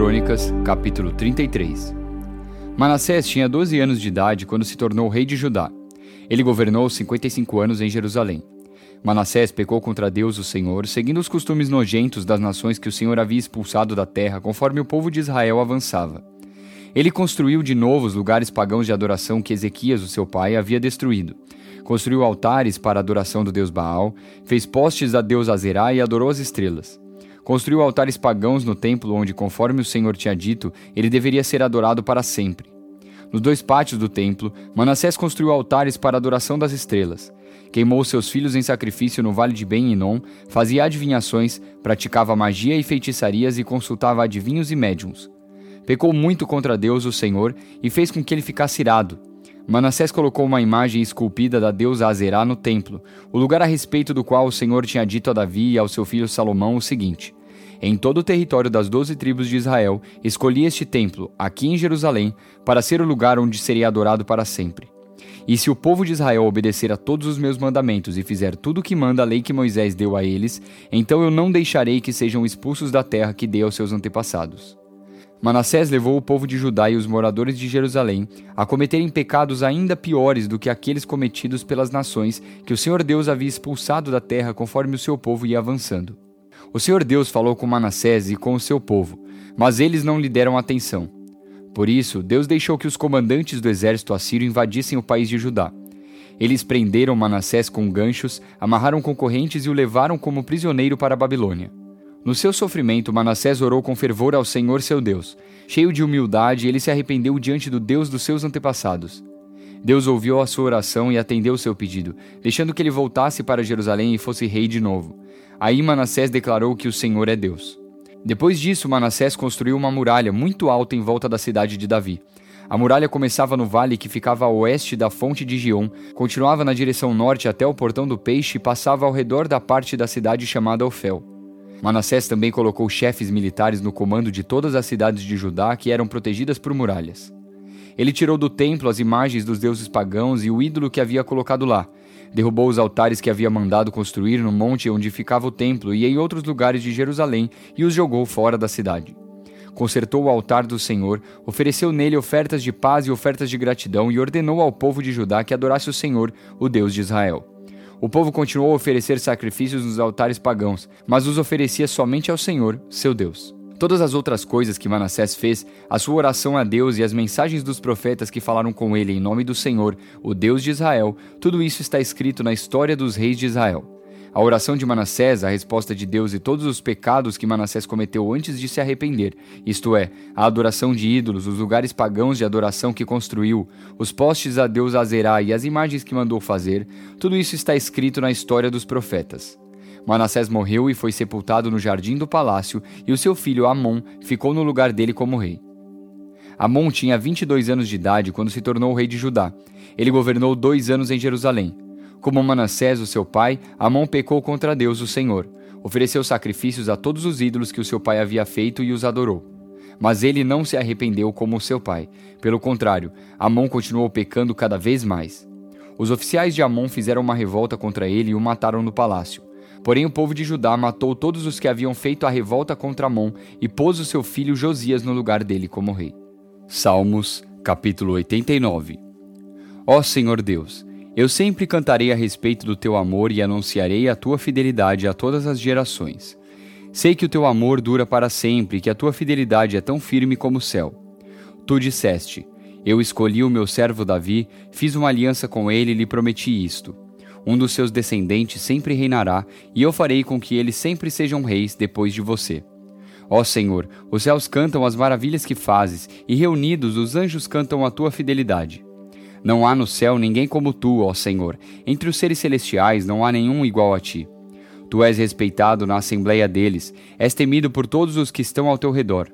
Crônicas, capítulo 33 Manassés tinha 12 anos de idade quando se tornou rei de Judá. Ele governou 55 anos em Jerusalém. Manassés pecou contra Deus, o Senhor, seguindo os costumes nojentos das nações que o Senhor havia expulsado da terra conforme o povo de Israel avançava. Ele construiu de novo os lugares pagãos de adoração que Ezequias, o seu pai, havia destruído. Construiu altares para a adoração do deus Baal, fez postes a deus Azerá e adorou as estrelas. Construiu altares pagãos no templo onde, conforme o Senhor tinha dito, ele deveria ser adorado para sempre. Nos dois pátios do templo, Manassés construiu altares para adoração das estrelas. Queimou seus filhos em sacrifício no vale de Ben-Inom, fazia adivinhações, praticava magia e feitiçarias e consultava adivinhos e médiums. Pecou muito contra Deus, o Senhor, e fez com que ele ficasse irado. Manassés colocou uma imagem esculpida da deusa Azerá no templo, o lugar a respeito do qual o Senhor tinha dito a Davi e ao seu filho Salomão o seguinte: em todo o território das doze tribos de Israel, escolhi este templo, aqui em Jerusalém, para ser o lugar onde seria adorado para sempre. E se o povo de Israel obedecer a todos os meus mandamentos e fizer tudo o que manda a lei que Moisés deu a eles, então eu não deixarei que sejam expulsos da terra que dei aos seus antepassados. Manassés levou o povo de Judá e os moradores de Jerusalém a cometerem pecados ainda piores do que aqueles cometidos pelas nações que o Senhor Deus havia expulsado da terra conforme o seu povo ia avançando. O Senhor Deus falou com Manassés e com o seu povo, mas eles não lhe deram atenção. Por isso, Deus deixou que os comandantes do exército assírio invadissem o país de Judá. Eles prenderam Manassés com ganchos, amarraram com correntes e o levaram como prisioneiro para a Babilônia. No seu sofrimento, Manassés orou com fervor ao Senhor seu Deus. Cheio de humildade, ele se arrependeu diante do Deus dos seus antepassados. Deus ouviu a sua oração e atendeu seu pedido, deixando que ele voltasse para Jerusalém e fosse rei de novo. Aí Manassés declarou que o Senhor é Deus. Depois disso, Manassés construiu uma muralha muito alta em volta da cidade de Davi. A muralha começava no vale que ficava a oeste da fonte de Gion, continuava na direção norte até o portão do peixe e passava ao redor da parte da cidade chamada Ofel. Manassés também colocou chefes militares no comando de todas as cidades de Judá que eram protegidas por muralhas. Ele tirou do templo as imagens dos deuses pagãos e o ídolo que havia colocado lá, Derrubou os altares que havia mandado construir no monte onde ficava o templo e em outros lugares de Jerusalém e os jogou fora da cidade. Consertou o altar do Senhor, ofereceu nele ofertas de paz e ofertas de gratidão e ordenou ao povo de Judá que adorasse o Senhor, o Deus de Israel. O povo continuou a oferecer sacrifícios nos altares pagãos, mas os oferecia somente ao Senhor, seu Deus. Todas as outras coisas que Manassés fez, a sua oração a Deus e as mensagens dos profetas que falaram com ele em nome do Senhor, o Deus de Israel, tudo isso está escrito na história dos reis de Israel. A oração de Manassés, a resposta de Deus e todos os pecados que Manassés cometeu antes de se arrepender, isto é, a adoração de ídolos, os lugares pagãos de adoração que construiu, os postes a Deus Azerá e as imagens que mandou fazer, tudo isso está escrito na história dos profetas. Manassés morreu e foi sepultado no jardim do palácio, e o seu filho Amon ficou no lugar dele como rei. Amon tinha 22 anos de idade quando se tornou rei de Judá. Ele governou dois anos em Jerusalém. Como Manassés, o seu pai, Amon pecou contra Deus, o Senhor. Ofereceu sacrifícios a todos os ídolos que o seu pai havia feito e os adorou. Mas ele não se arrependeu como o seu pai. Pelo contrário, Amon continuou pecando cada vez mais. Os oficiais de Amon fizeram uma revolta contra ele e o mataram no palácio. Porém, o povo de Judá matou todos os que haviam feito a revolta contra Amon e pôs o seu filho Josias no lugar dele como rei. Salmos, capítulo 89 Ó Senhor Deus, eu sempre cantarei a respeito do teu amor e anunciarei a tua fidelidade a todas as gerações. Sei que o teu amor dura para sempre e que a tua fidelidade é tão firme como o céu. Tu disseste: Eu escolhi o meu servo Davi, fiz uma aliança com ele e lhe prometi isto um dos seus descendentes sempre reinará, e eu farei com que eles sempre sejam reis depois de você. Ó Senhor, os céus cantam as maravilhas que fazes, e reunidos os anjos cantam a tua fidelidade. Não há no céu ninguém como tu, ó Senhor, entre os seres celestiais não há nenhum igual a ti. Tu és respeitado na assembleia deles, és temido por todos os que estão ao teu redor.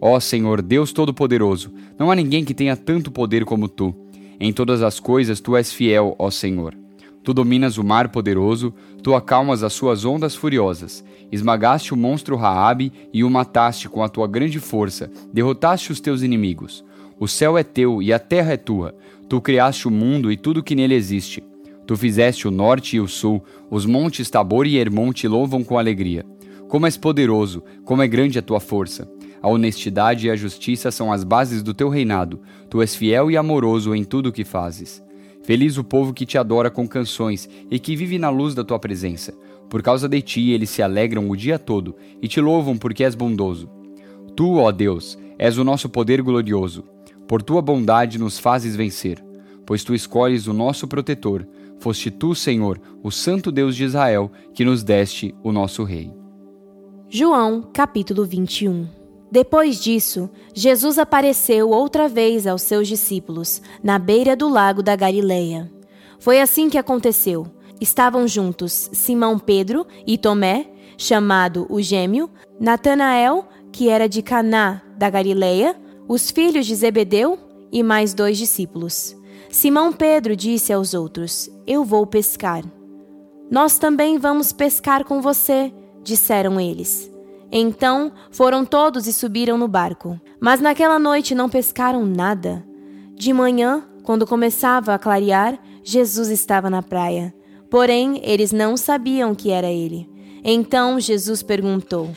Ó Senhor, Deus Todo-Poderoso, não há ninguém que tenha tanto poder como tu. Em todas as coisas tu és fiel, ó Senhor. Tu dominas o mar poderoso, tu acalmas as suas ondas furiosas. Esmagaste o monstro Raabe e o mataste com a tua grande força, derrotaste os teus inimigos. O céu é teu e a terra é tua. Tu criaste o mundo e tudo que nele existe. Tu fizeste o norte e o sul, os montes Tabor e Hermon te louvam com alegria. Como és poderoso, como é grande a tua força. A honestidade e a justiça são as bases do teu reinado. Tu és fiel e amoroso em tudo o que fazes. Feliz o povo que te adora com canções e que vive na luz da tua presença. Por causa de ti, eles se alegram o dia todo e te louvam porque és bondoso. Tu, ó Deus, és o nosso poder glorioso. Por tua bondade nos fazes vencer, pois tu escolhes o nosso protetor. Foste tu, Senhor, o Santo Deus de Israel, que nos deste o nosso Rei. João, capítulo 21 Depois disso, Jesus apareceu outra vez aos seus discípulos, na beira do lago da Galileia. Foi assim que aconteceu. Estavam juntos Simão Pedro e Tomé, chamado o Gêmeo, Natanael, que era de Caná da Galileia, os filhos de Zebedeu e mais dois discípulos. Simão Pedro disse aos outros: Eu vou pescar. Nós também vamos pescar com você, disseram eles. Então foram todos e subiram no barco. Mas naquela noite não pescaram nada. De manhã, quando começava a clarear, Jesus estava na praia. Porém, eles não sabiam que era ele. Então Jesus perguntou: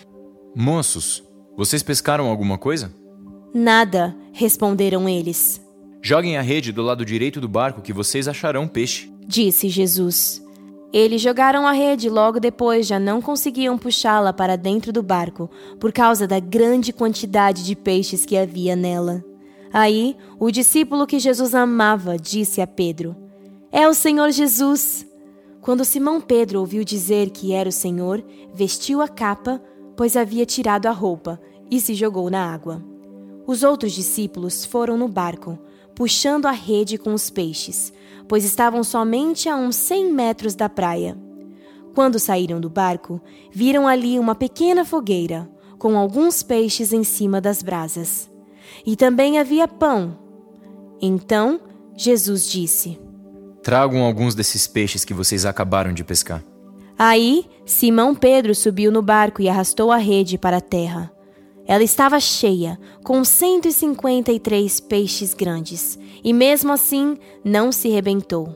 Moços, vocês pescaram alguma coisa? Nada, responderam eles. Joguem a rede do lado direito do barco que vocês acharão peixe, disse Jesus. Eles jogaram a rede logo depois já não conseguiam puxá-la para dentro do barco por causa da grande quantidade de peixes que havia nela. Aí, o discípulo que Jesus amava disse a Pedro: É o Senhor Jesus. Quando Simão Pedro ouviu dizer que era o Senhor, vestiu a capa, pois havia tirado a roupa, e se jogou na água. Os outros discípulos foram no barco, puxando a rede com os peixes, pois estavam somente a uns cem metros da praia. Quando saíram do barco, viram ali uma pequena fogueira, com alguns peixes em cima das brasas. E também havia pão. Então Jesus disse: Tragam alguns desses peixes que vocês acabaram de pescar. Aí Simão Pedro subiu no barco e arrastou a rede para a terra. Ela estava cheia, com 153 peixes grandes, e mesmo assim não se rebentou.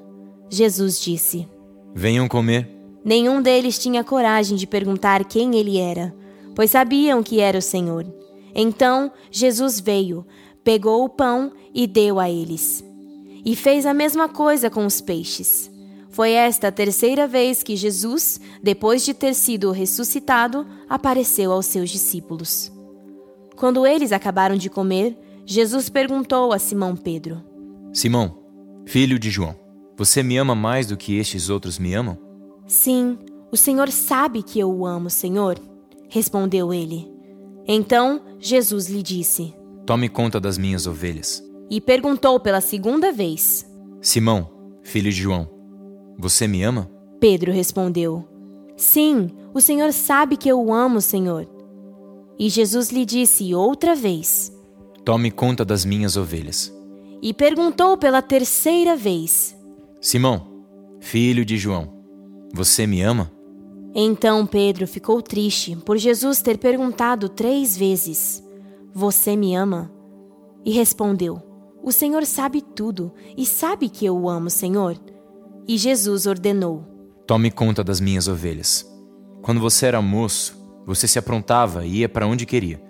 Jesus disse: Venham comer. Nenhum deles tinha coragem de perguntar quem ele era, pois sabiam que era o Senhor. Então Jesus veio, pegou o pão e deu a eles. E fez a mesma coisa com os peixes. Foi esta a terceira vez que Jesus, depois de ter sido ressuscitado, apareceu aos seus discípulos. Quando eles acabaram de comer, Jesus perguntou a Simão Pedro: Simão, filho de João, você me ama mais do que estes outros me amam? Sim, o Senhor sabe que eu o amo, Senhor, respondeu ele. Então Jesus lhe disse: Tome conta das minhas ovelhas. E perguntou pela segunda vez: Simão, filho de João, você me ama? Pedro respondeu: Sim, o Senhor sabe que eu o amo, Senhor. E Jesus lhe disse outra vez: Tome conta das minhas ovelhas. E perguntou pela terceira vez: Simão, filho de João, você me ama? Então Pedro ficou triste por Jesus ter perguntado três vezes: Você me ama? E respondeu: O Senhor sabe tudo e sabe que eu o amo, Senhor. E Jesus ordenou: Tome conta das minhas ovelhas. Quando você era moço, você se aprontava e ia para onde queria.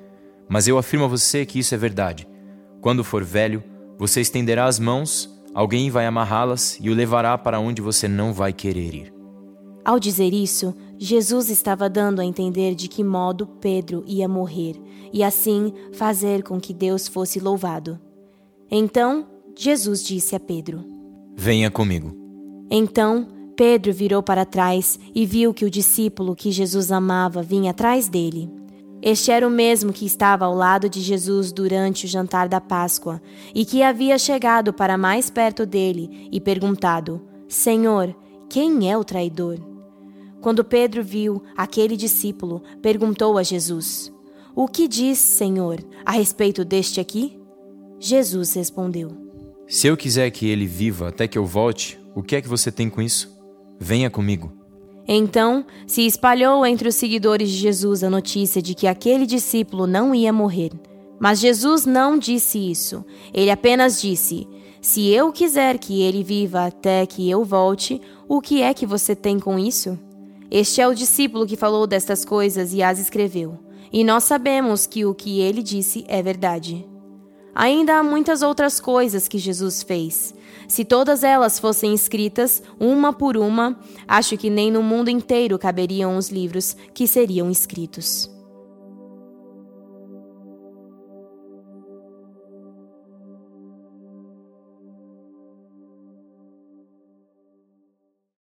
Mas eu afirmo a você que isso é verdade. Quando for velho, você estenderá as mãos, alguém vai amarrá-las e o levará para onde você não vai querer ir. Ao dizer isso, Jesus estava dando a entender de que modo Pedro ia morrer e assim fazer com que Deus fosse louvado. Então, Jesus disse a Pedro: Venha comigo. Então, Pedro virou para trás e viu que o discípulo que Jesus amava vinha atrás dele. Este era o mesmo que estava ao lado de Jesus durante o jantar da Páscoa e que havia chegado para mais perto dele e perguntado: Senhor, quem é o traidor? Quando Pedro viu aquele discípulo, perguntou a Jesus: O que diz, Senhor, a respeito deste aqui? Jesus respondeu: Se eu quiser que ele viva até que eu volte, o que é que você tem com isso? Venha comigo. Então se espalhou entre os seguidores de Jesus a notícia de que aquele discípulo não ia morrer. Mas Jesus não disse isso. Ele apenas disse: Se eu quiser que ele viva até que eu volte, o que é que você tem com isso? Este é o discípulo que falou destas coisas e as escreveu. e nós sabemos que o que ele disse é verdade. Ainda há muitas outras coisas que Jesus fez. Se todas elas fossem escritas, uma por uma, acho que nem no mundo inteiro caberiam os livros que seriam escritos.